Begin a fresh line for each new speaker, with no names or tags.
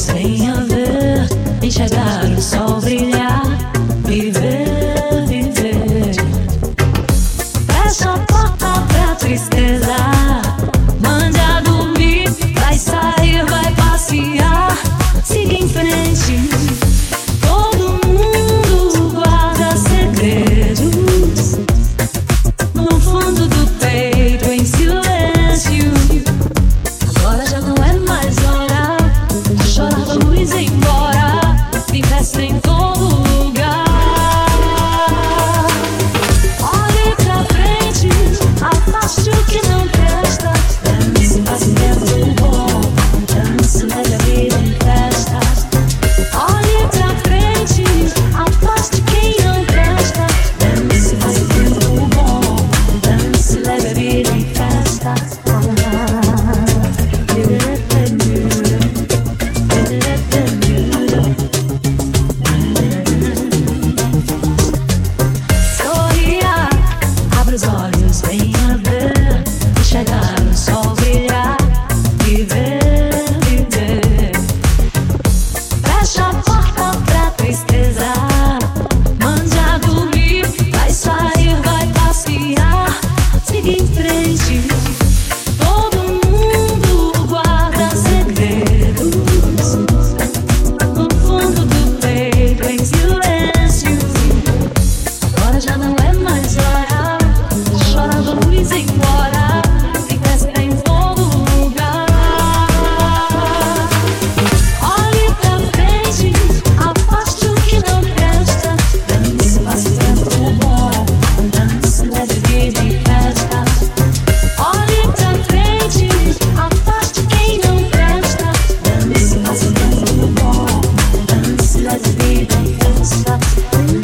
say of Baby, it's not